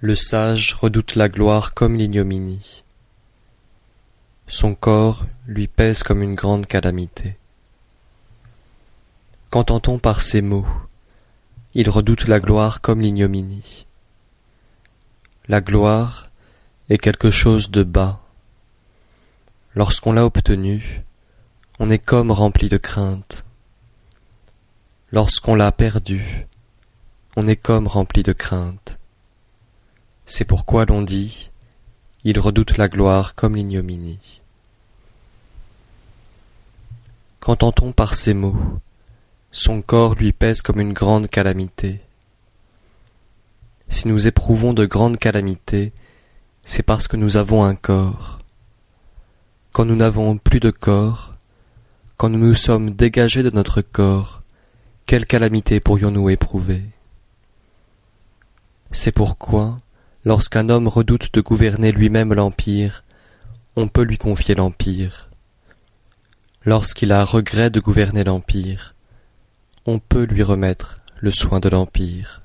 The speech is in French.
Le sage redoute la gloire comme l'ignominie. Son corps lui pèse comme une grande calamité. Qu'entend-on par ces mots? Il redoute la gloire comme l'ignominie. La gloire est quelque chose de bas. Lorsqu'on l'a obtenue, on est comme rempli de crainte. Lorsqu'on l'a perdue, on est comme rempli de crainte. C'est pourquoi l'on dit Il redoute la gloire comme l'ignominie. Qu'entend-on par ces mots? Son corps lui pèse comme une grande calamité. Si nous éprouvons de grandes calamités, c'est parce que nous avons un corps. Quand nous n'avons plus de corps, quand nous nous sommes dégagés de notre corps, quelle calamité pourrions-nous éprouver? C'est pourquoi, Lorsqu'un homme redoute de gouverner lui-même l'empire, on peut lui confier l'empire. Lorsqu'il a regret de gouverner l'empire, on peut lui remettre le soin de l'empire.